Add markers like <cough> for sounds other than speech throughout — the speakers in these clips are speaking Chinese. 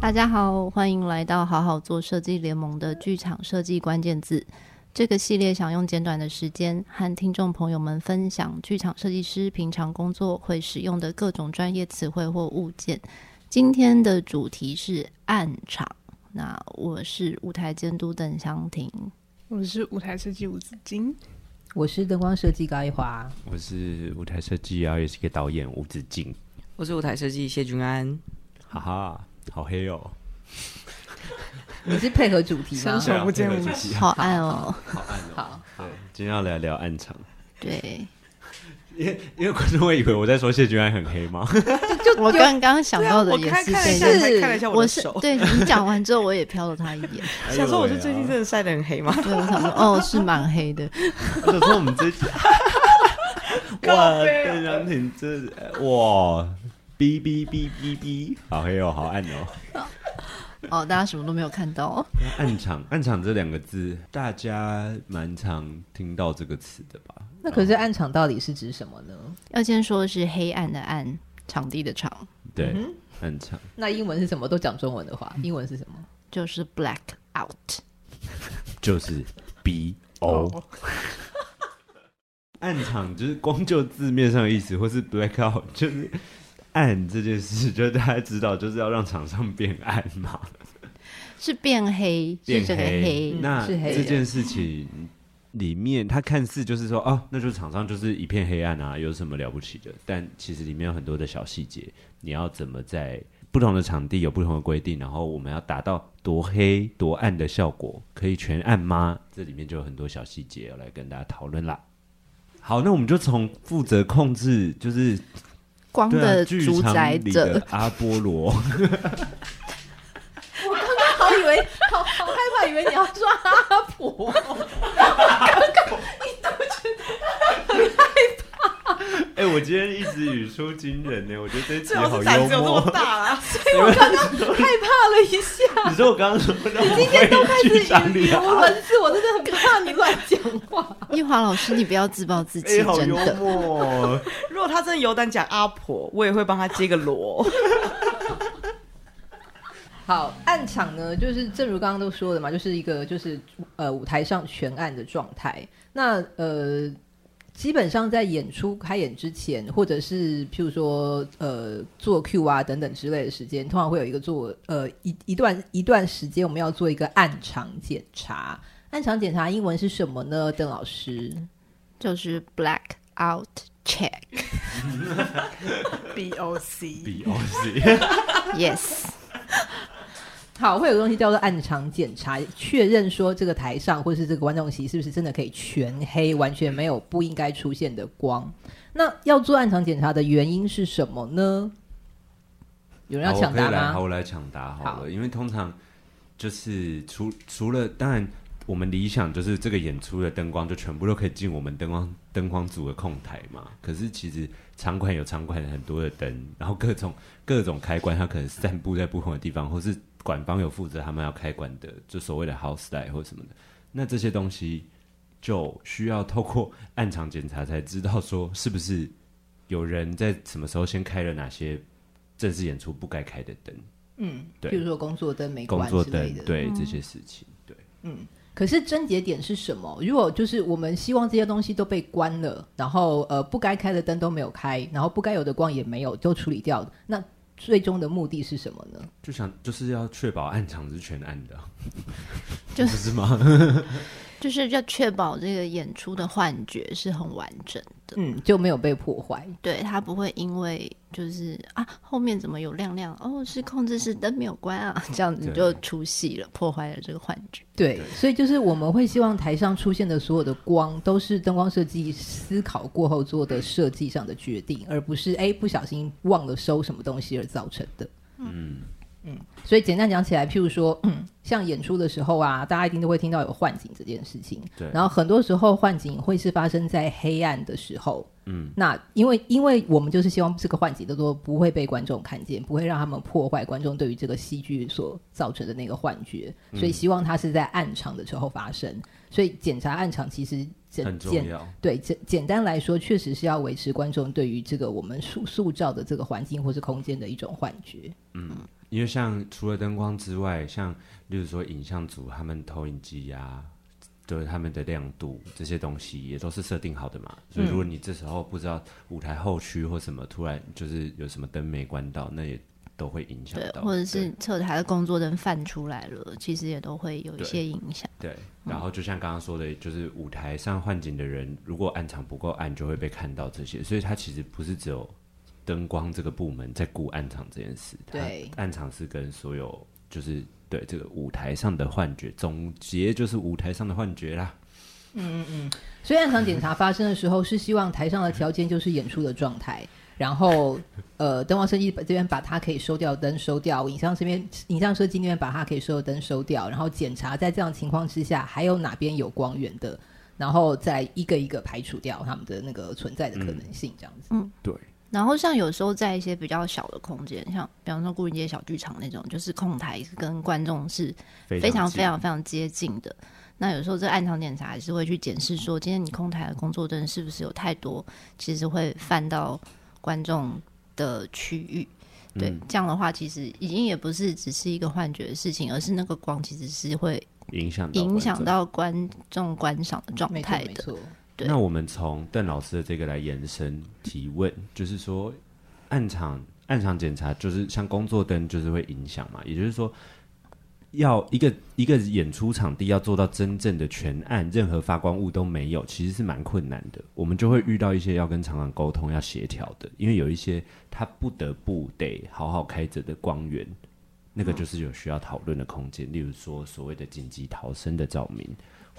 大家好，欢迎来到好好做设计联盟的剧场设计关键字。这个系列想用简短的时间和听众朋友们分享剧场设计师平常工作会使用的各种专业词汇或物件。今天的主题是暗场。那我是舞台监督邓湘婷，我是舞台设计吴子金，我是灯光设计高一华，我是舞台设计，然后也是个导演吴子敬，我是舞台设计谢君安，哈哈。好黑哦！你是配合主题吗？<laughs> 伸手不见五指，好暗哦，好暗哦。好，对，今天要来聊暗场。对，因为因为观众会以为我在说谢君安很黑吗？<laughs> 就我刚刚想到的也是，是看了一下我的手。对，你讲完之后，我也瞟了他一眼，<laughs> 想说我是最近真的晒得很黑吗？对，我想说哦，是蛮黑的。<laughs> 我想说我们这 <laughs> 哇，邓香婷这哇。哔哔哔哔哔，好黑哦，好暗哦。哦，大家什么都没有看到。哦暗场，暗场这两个字，大家蛮常听到这个词的吧？那可是暗场到底是指什么呢？要先说的是黑暗的暗，场地的场。对，嗯、暗场。那英文是什么？都讲中文的话，英文是什么？就是 black out，<laughs> 就是 B O。<laughs> 暗场就是光就字面上的意思，或是 black out，就是。暗这件事，就大家知道，就是要让场上变暗嘛，是变黑，变黑。黑那这件事情里面，它看似就是说，哦，那就是场上就是一片黑暗啊，有什么了不起的？但其实里面有很多的小细节，你要怎么在不同的场地有不同的规定，然后我们要达到多黑多暗的效果，可以全暗吗？这里面就有很多小细节要来跟大家讨论啦。好，那我们就从负责控制，就是。光的主宰者阿波罗，<laughs> 我刚刚好以为好好害怕，以为你要说阿婆，<laughs> 刚刚一度觉得很害怕。哎、欸，我今天一直语出惊人呢，我觉得这集好幽默，大啊，<laughs> 所以我刚刚害怕了一下。你说我刚刚说，你今天都开始语无伦次，我真的很怕你乱讲话。<laughs> 一华老师，你不要自暴自弃，欸、好幽默哦。如果他真的有胆讲阿婆，我也会帮他接个锣。好，暗场呢，就是正如刚刚都说的嘛，就是一个就是呃舞台上全暗的状态。那呃，基本上在演出开演之前，或者是譬如说呃做 Q 啊等等之类的时间，通常会有一个做呃一一段一段时间，我们要做一个暗场检查。暗场检查英文是什么呢？邓老师，就是 Black Out Check，B <laughs> O C，B O C，Yes。<laughs> 好，会有东西叫做暗场检查，确认说这个台上或是这个观众席是不是真的可以全黑，完全没有不应该出现的光。那要做暗场检查的原因是什么呢？有人要抢答吗？好，我来抢答好了，好，因为通常就是除除了当然。我们理想就是这个演出的灯光就全部都可以进我们灯光灯光组的控台嘛。可是其实场馆有场馆很多的灯，然后各种各种开关，它可能散布在不同的地方，或是馆方有负责他们要开馆的，就所谓的 house style 或什么的。那这些东西就需要透过暗场检查才知道说是不是有人在什么时候先开了哪些正式演出不该开的灯。嗯，对，比如说工作灯没关工作灯，对、嗯、这些事情，对，嗯。可是症结点是什么？如果就是我们希望这些东西都被关了，然后呃不该开的灯都没有开，然后不该有的光也没有都处理掉，那最终的目的是什么呢？就想就是要确保暗场是全暗的，就是是吗？就是要确保这个演出的幻觉是很完整的，嗯，就没有被破坏。对，它不会因为就是啊后面怎么有亮亮哦，是控制室灯没有关啊，<laughs> 这样子就出戏了，破坏了这个幻觉。对，对，所以就是我们会希望台上出现的所有的光都是灯光设计思考过后做的设计上的决定，而不是哎不小心忘了收什么东西而造成的。嗯，嗯，所以简单讲起来，譬如说，嗯，像演出的时候啊，大家一定都会听到有幻景这件事情。对。然后很多时候幻景会是发生在黑暗的时候。嗯。那因为因为我们就是希望这个幻景的都不会被观众看见，不会让他们破坏观众对于这个戏剧所造成的那个幻觉，所以希望它是在暗场的时候发生。嗯、所以检查暗场其实简很重要。对，简简单来说，确实是要维持观众对于这个我们塑塑造的这个环境或是空间的一种幻觉。嗯。因为像除了灯光之外，像例如说影像组他们投影机啊，对他们的亮度这些东西也都是设定好的嘛。所以如果你这时候不知道舞台后区或什么突然就是有什么灯没关到，那也都会影响到。或者是侧台的工作灯泛出来了，其实也都会有一些影响。对，然后就像刚刚说的，就是舞台上换景的人，如果暗场不够暗，就会被看到这些。所以它其实不是只有。灯光这个部门在顾暗场这件事，对，暗场是跟所有就是对这个舞台上的幻觉，总结就是舞台上的幻觉啦。嗯嗯嗯，所以暗场检查发生的时候，是希望台上的条件就是演出的状态，然后呃，灯光设计这边把它可以收掉灯收掉，影像这边影像设计那边把它可以收的灯收掉，然后检查在这样情况之下还有哪边有光源的，然后再一个一个排除掉他们的那个存在的可能性，这样子。嗯，对。然后像有时候在一些比较小的空间，像比方说牯岭街小剧场那种，就是控台跟观众是非常非常非常接近的。那有时候这暗场检查还是会去检视说，今天你控台的工作灯是不是有太多，其实会犯到观众的区域。对，嗯、这样的话其实已经也不是只是一个幻觉的事情，而是那个光其实是会影响影响到观众观赏的状态的。那我们从邓老师的这个来延伸提问，就是说暗场暗场检查，就是像工作灯，就是会影响嘛。也就是说，要一个一个演出场地要做到真正的全暗，任何发光物都没有，其实是蛮困难的。我们就会遇到一些要跟场馆沟通、要协调的，因为有一些他不得不得好好开着的光源，那个就是有需要讨论的空间。例如说，所谓的紧急逃生的照明。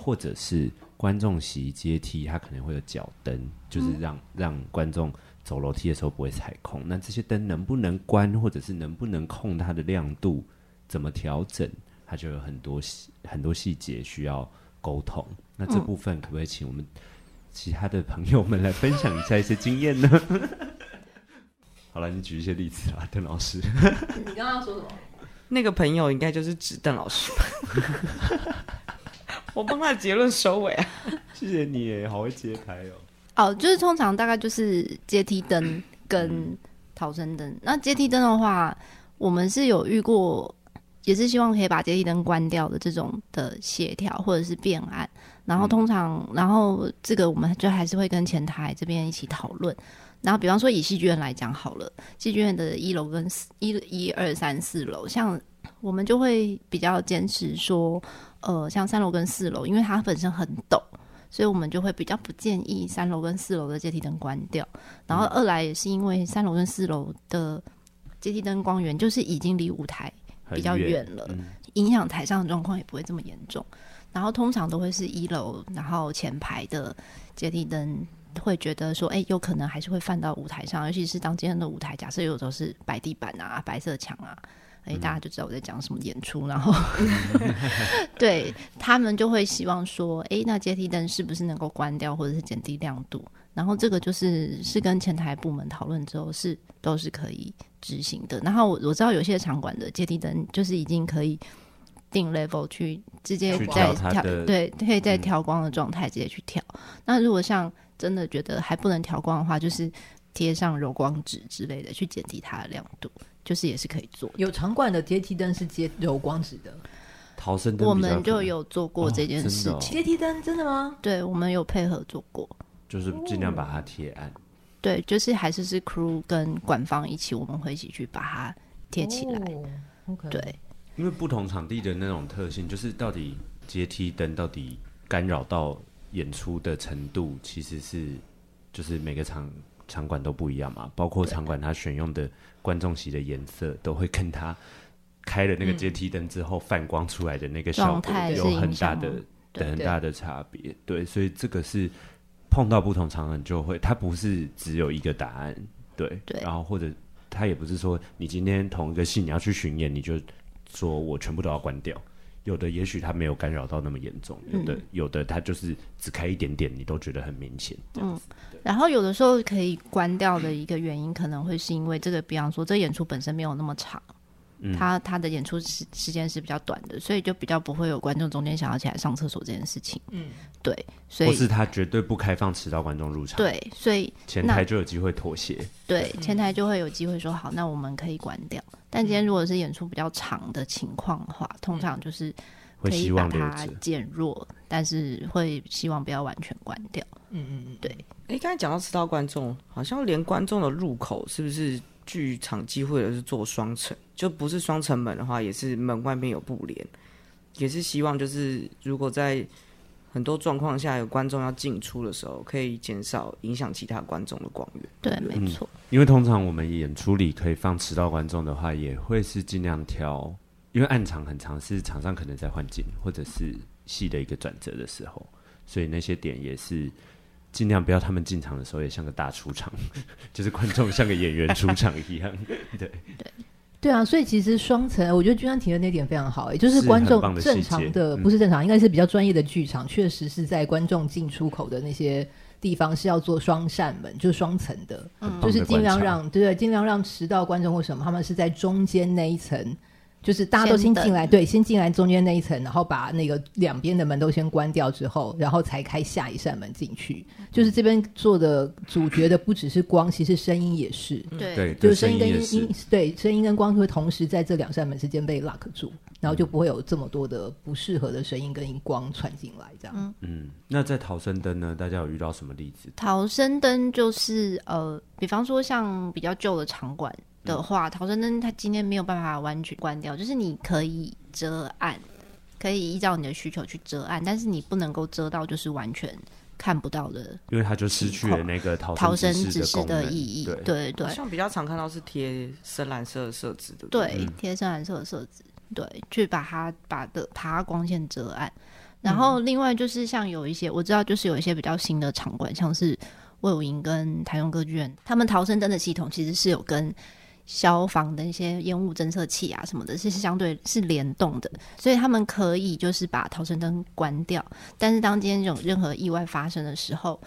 或者是观众席阶梯，它可能会有脚灯，就是让、嗯、让观众走楼梯的时候不会踩空。那这些灯能不能关，或者是能不能控它的亮度，怎么调整，它就有很多细很多细节需要沟通。那这部分可不可以请我们其他的朋友们来分享一下一些经验呢？<laughs> 好了，你举一些例子啊，邓老师。<laughs> 你刚刚说什么？那个朋友应该就是指邓老师吧？<laughs> 我帮他的结论收尾啊！<laughs> 谢谢你耶，好会接台哦。哦，就是通常大概就是阶梯灯跟逃生灯。那阶梯灯的话，我们是有遇过，也是希望可以把阶梯灯关掉的这种的协调或者是变暗。然后通常，然后这个我们就还是会跟前台这边一起讨论。然后比方说以戏剧院来讲好了，戏剧院的一楼跟四一一二三四楼，像我们就会比较坚持说。呃，像三楼跟四楼，因为它本身很陡，所以我们就会比较不建议三楼跟四楼的阶梯灯关掉。然后二来也是因为三楼跟四楼的阶梯灯光源就是已经离舞台比较远了，嗯、影响台上的状况也不会这么严重。然后通常都会是一楼，然后前排的阶梯灯会觉得说，哎、欸，有可能还是会泛到舞台上，尤其是当今天的舞台假设有时候是白地板啊、白色墙啊。哎，大家就知道我在讲什么演出，然后 <laughs> <laughs> 对他们就会希望说，哎，那阶梯灯是不是能够关掉，或者是减低亮度？然后这个就是是跟前台部门讨论之后是都是可以执行的。然后我我知道有些场馆的阶梯灯就是已经可以定 level 去直接在调，对，可以在调光的状态直接去调。嗯、那如果像真的觉得还不能调光的话，就是贴上柔光纸之类的去减低它的亮度。就是也是可以做，有场馆的阶梯灯是接柔光纸的，逃生灯我们就有做过这件事情。阶梯灯真的吗？对，我们有配合做过，就是尽量把它贴暗。对，就是还是是 crew 跟馆方一起，我们会一起去把它贴起来。哦 okay、对，因为不同场地的那种特性，就是到底阶梯灯到底干扰到演出的程度，其实是就是每个场场馆都不一样嘛，包括场馆它选用的。观众席的颜色都会跟它开了那个阶梯灯之后泛光出来的那个效果有很大的、很大的差别。对，所以这个是碰到不同场合就会，它不是只有一个答案。对，对。然后或者他也不是说你今天同一个戏你要去巡演，你就说我全部都要关掉。有的也许他没有干扰到那么严重，有的、嗯、有的他就是只开一点点，你都觉得很明显。嗯，然后有的时候可以关掉的一个原因，可能会是因为这个，比方说这演出本身没有那么长。他他的演出时时间是比较短的，所以就比较不会有观众中间想要起来上厕所这件事情。嗯，对，所以或是他绝对不开放迟到观众入场。对，所以前台就有机会妥协。对，前台就会有机会说好，那我们可以关掉。但今天如果是演出比较长的情况的话，通常就是可以把它减弱，但是会希望不要完全关掉。嗯嗯嗯，对。哎，刚才讲到迟到观众，好像连观众的入口是不是？剧场机会的是做双层，就不是双层门的话，也是门外面有布帘，也是希望就是如果在很多状况下有观众要进出的时候，可以减少影响其他观众的光源。对，没错、嗯。因为通常我们演出里可以放迟到观众的话，也会是尽量挑，因为暗场很长，是场上可能在换景或者是戏的一个转折的时候，所以那些点也是。尽量不要他们进场的时候也像个大出场，<laughs> 就是观众像个演员出场一样。<laughs> 对对对啊，所以其实双层，我觉得君安提的那点非常好，哎，就是观众正常的不是正常，应该是比较专业的剧场，确实是在观众进出口的那些地方是要做双扇门，就是双层的，就是尽量让对对，尽量让迟到观众或什么，他们是在中间那一层。就是大家都先进来，对，先进来中间那一层，然后把那个两边的门都先关掉之后，然后才开下一扇门进去。就是这边做的主角的不只是光，其实声音也是。对，就是声音跟音，音对，声音跟光会同时在这两扇门之间被 lock 住，然后就不会有这么多的不适合的声音跟光传进来。这样。嗯，那在逃生灯呢？大家有遇到什么例子？逃生灯就是呃，比方说像比较旧的场馆。的话，逃生灯它今天没有办法完全关掉，就是你可以遮暗，可以依照你的需求去遮暗，但是你不能够遮到就是完全看不到的，因为它就失去了那个逃生指示的意义。对对对，像比较常看到是贴深蓝色的设置的，对，贴深蓝色的设置，对，去把它把的把它光线遮暗。然后另外就是像有一些我知道，就是有一些比较新的场馆，像是魏武营跟台中歌剧院，他们逃生灯的系统其实是有跟。消防的一些烟雾侦测器啊什么的，是相对是联动的，所以他们可以就是把逃生灯关掉。但是当今天有任何意外发生的时候，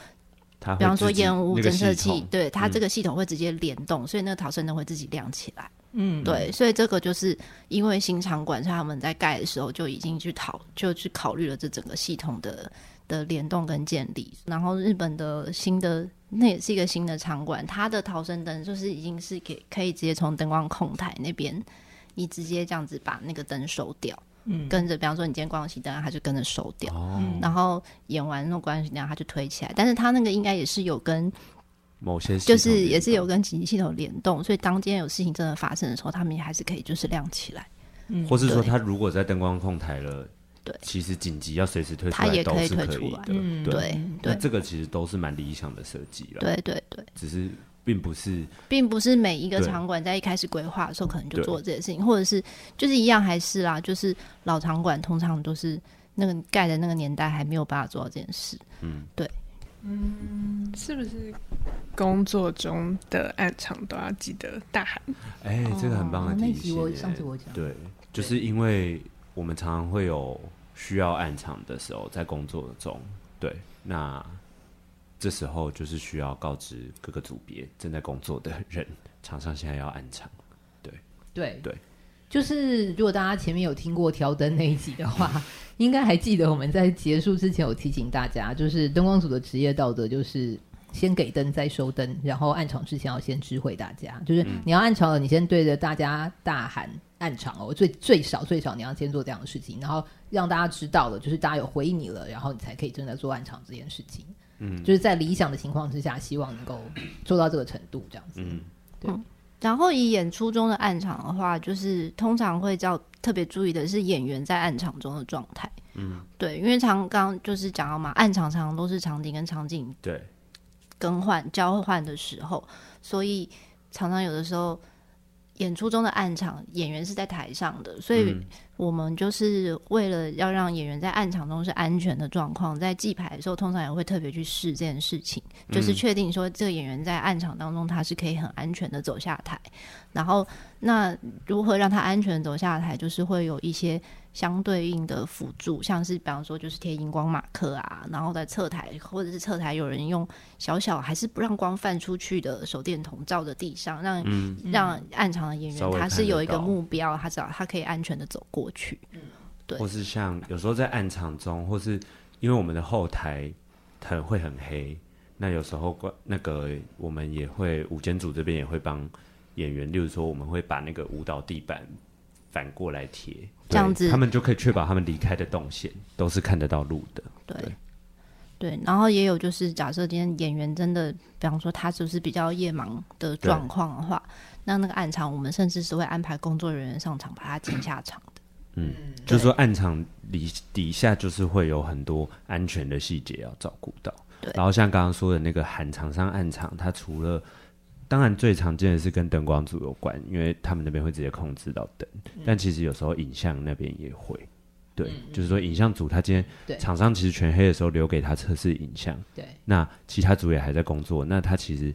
比方说烟雾侦测器，对它这个系统会直接联动，嗯、所以那个逃生灯会自己亮起来。嗯，对，所以这个就是因为新场馆，所以他们在盖的时候就已经去讨就去考虑了这整个系统的的联动跟建立。然后日本的新的。那也是一个新的场馆，它的逃生灯就是已经是给可以直接从灯光控台那边，你直接这样子把那个灯收掉，嗯，跟着，比方说你今天关熄灯，它就跟着收掉，哦，然后演完那种关熄灯，它就推起来。但是它那个应该也是有跟某些，就是也是有跟紧急系统联动，所以当今天有事情真的发生的时候，他们也还是可以就是亮起来，嗯，或是说他如果在灯光控台了。对，其实紧急要随时推出来都是可以的。嗯，对，那这个其实都是蛮理想的设计了。对对对，只是并不是，并不是每一个场馆在一开始规划的时候可能就做这件事情，或者是就是一样还是啦，就是老场馆通常都是那个盖的那个年代还没有办法做到这件事。嗯，对，嗯，是不是工作中的暗场都要记得大喊？哎，这个很棒的提醒。那集我上次我讲，对，就是因为。我们常常会有需要暗场的时候，在工作中，对，那这时候就是需要告知各个组别正在工作的人，场上现在要暗场，对，对，对，就是如果大家前面有听过调灯那一集的话，<laughs> 应该还记得我们在结束之前有提醒大家，就是灯光组的职业道德就是先给灯再收灯，然后暗场之前要先知会大家，就是你要暗场了，你先对着大家大喊。暗场哦，最最少最少你要先做这样的事情，然后让大家知道了，就是大家有回应你了，然后你才可以正在做暗场这件事情。嗯，就是在理想的情况之下，希望能够做到这个程度，这样子。嗯，对。嗯，然后以演出中的暗场的话，就是通常会叫特别注意的是演员在暗场中的状态。嗯，对，因为常刚就是讲到嘛，暗场常常都是场景跟场景对更换交换的时候，所以常常有的时候。演出中的暗场，演员是在台上的，所以我们就是为了要让演员在暗场中是安全的状况，在记牌的时候，通常也会特别去试这件事情，就是确定说这个演员在暗场当中他是可以很安全的走下台。然后，那如何让他安全走下台，就是会有一些。相对应的辅助，像是比方说就是贴荧光马克啊，然后在侧台或者是侧台有人用小小还是不让光泛出去的手电筒照着地上，让、嗯、让暗场的演员他是有一个目标，他知道他可以安全的走过去。对。或是像有时候在暗场中，或是因为我们的后台很会很黑，那有时候关那个我们也会舞监组这边也会帮演员，例如说我们会把那个舞蹈地板。反过来贴，这样子他们就可以确保他们离开的动线都是看得到路的。对，对，然后也有就是，假设今天演员真的，比方说他就是比较夜盲的状况的话，那那个暗场我们甚至是会安排工作人员上场把他请下场的。嗯，就是说暗场底底下就是会有很多安全的细节要照顾到。对，然后像刚刚说的那个喊场上暗场，它除了当然，最常见的是跟灯光组有关，因为他们那边会直接控制到灯。嗯、但其实有时候影像那边也会，对，嗯、就是说影像组他今天厂商其实全黑的时候留给他测试影像，对。那其他组也还在工作，那他其实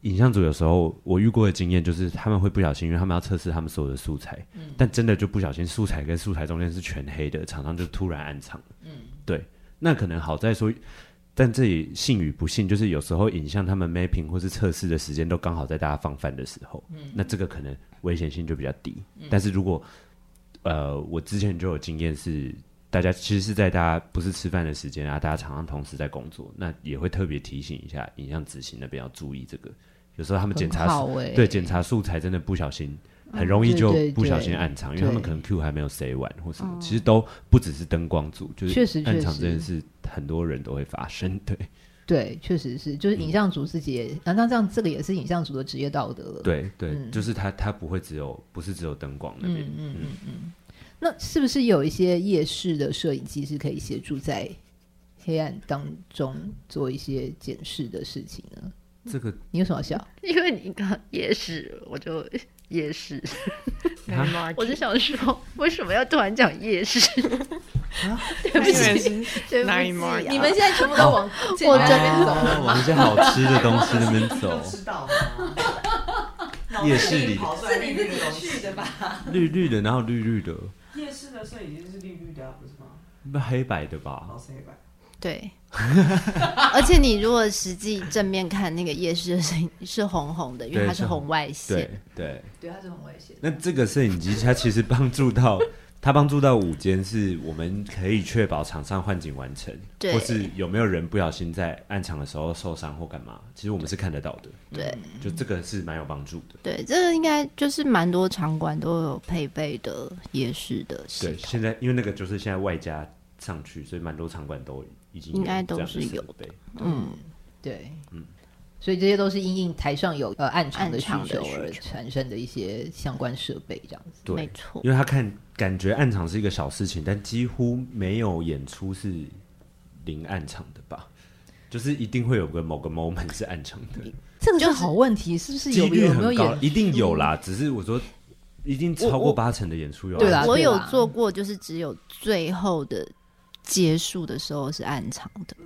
影像组有时候我遇过的经验就是他们会不小心，因为他们要测试他们所有的素材，嗯，但真的就不小心素材跟素材中间是全黑的，厂商就突然暗场，嗯，对。那可能好在说。但这里幸与不幸，就是有时候影像他们 mapping 或是测试的时间都刚好在大家放饭的时候，嗯，那这个可能危险性就比较低。嗯，但是如果呃，我之前就有经验是，大家其实是在大家不是吃饭的时间啊，大家常常同时在工作，那也会特别提醒一下影像执行那边要注意这个。有时候他们检查，欸，对检查素材真的不小心。很容易就不小心暗场，因为他们可能 Q 还没有塞完或什么，其实都不只是灯光组，就是暗场这件事，很多人都会发生。对，对，确实是，就是影像组自己也，难道这样这个也是影像组的职业道德了？对对，就是他他不会只有不是只有灯光那边，嗯嗯嗯嗯。那是不是有一些夜视的摄影机是可以协助在黑暗当中做一些检视的事情呢？这个你有什么要笑？<laughs> 因为你刚夜视，我就。夜市，<laughs> 我就想说，为什么要突然讲夜市？<laughs> 对不起，对不起，你们现在全部都往我这边走，往一些好吃的东西那边走。<laughs> 夜市里是你自己去的吧？绿绿的，然后绿绿的。夜市的摄影机是绿绿的，不是吗？不黑白的吧？对，<laughs> 而且你如果实际正面看那个夜市的声音是红红的，因为它是红外线。对对对，它是红外线。那这个摄影机它其实帮助到它帮助到舞间，是我们可以确保场上换景完成，对或是有没有人不小心在暗场的时候受伤或干嘛，其实我们是看得到的。对，嗯、就这个是蛮有帮助的。对，这个应该就是蛮多场馆都有配备的夜市的。对，现在因为那个就是现在外加上去，所以蛮多场馆都有。应该都是有的，嗯，对，嗯，所以这些都是因应台上有呃暗场的需求而产生的一些相关设备，这样子，对，没错。因为他看感觉暗场是一个小事情，但几乎没有演出是零暗场的吧？就是一定会有个某个 moment 是暗场的，这个就是好问题，是不是几率很高？一定有啦，只是我说一定超过八成的演出有，对啦，我有做过，就是只有最后的。结束的时候是暗场的，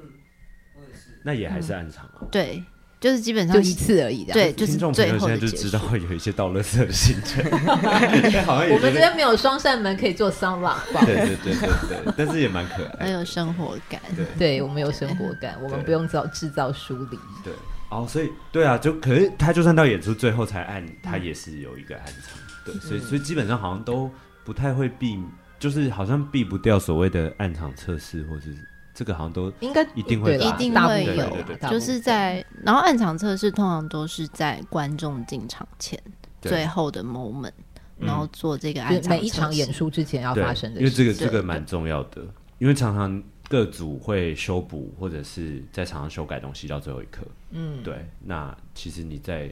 那也还是暗场啊。对，就是基本上就一次而已的。对，就是听众朋友现在就知道会有一些倒垃圾的行程。我们这边没有双扇门可以做桑拿房。对对对对对，但是也蛮可爱，很有生活感。对，对我们有生活感，我们不用造制造疏离。对，哦，所以对啊，就可是他就算到演出最后才按，他也是有一个暗场。对，所以所以基本上好像都不太会避。就是好像避不掉所谓的暗场测试，或是这个好像都应该一定会一定会有，就是在然后暗场测试通常都是在观众进场前最后的 moment，然后做这个暗场每一场演出之前要发生的，因为这个这个蛮重要的，因为常常各组会修补或者是在场上修改东西到最后一刻，嗯，对，那其实你在。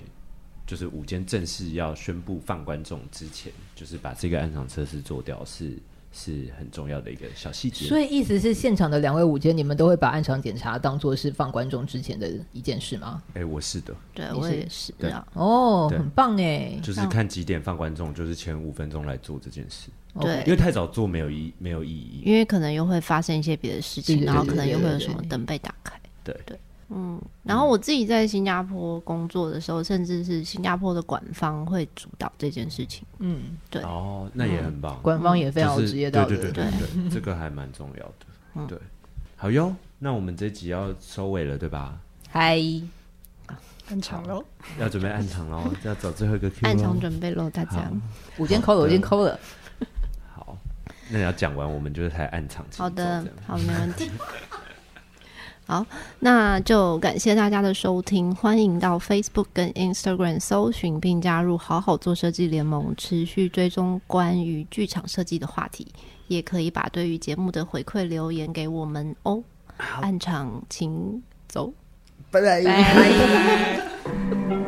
就是午间正式要宣布放观众之前，就是把这个暗场测试做掉是是很重要的一个小细节。所以意思是，现场的两位舞监，你们都会把暗场检查当做是放观众之前的一件事吗？哎、欸，我是的，对是我也是对的。哦，很棒哎，就是看几点放观众，就是前五分钟来做这件事。对。因为太早做没有意没有意义，因为可能又会发生一些别的事情，然后可能又会有什么灯被打开。对。对，嗯。然后我自己在新加坡工作的时候，甚至是新加坡的管方会主导这件事情。嗯，对。哦，那也很棒。官方也非常有职业道德，对对对对对，这个还蛮重要的。对，好哟，那我们这集要收尾了，对吧？嗨，暗场喽，要准备暗场喽，要走最后一个 Q 暗场准备喽，大家。午间抠了，午间抠了。好，那你要讲完，我们就是才暗场。好的，好，没问题。<laughs> 好，那就感谢大家的收听，欢迎到 Facebook 跟 Instagram 搜寻并加入“好好做设计联盟”，持续追踪关于剧场设计的话题，也可以把对于节目的回馈留言给我们哦。暗场请走，拜拜。<laughs>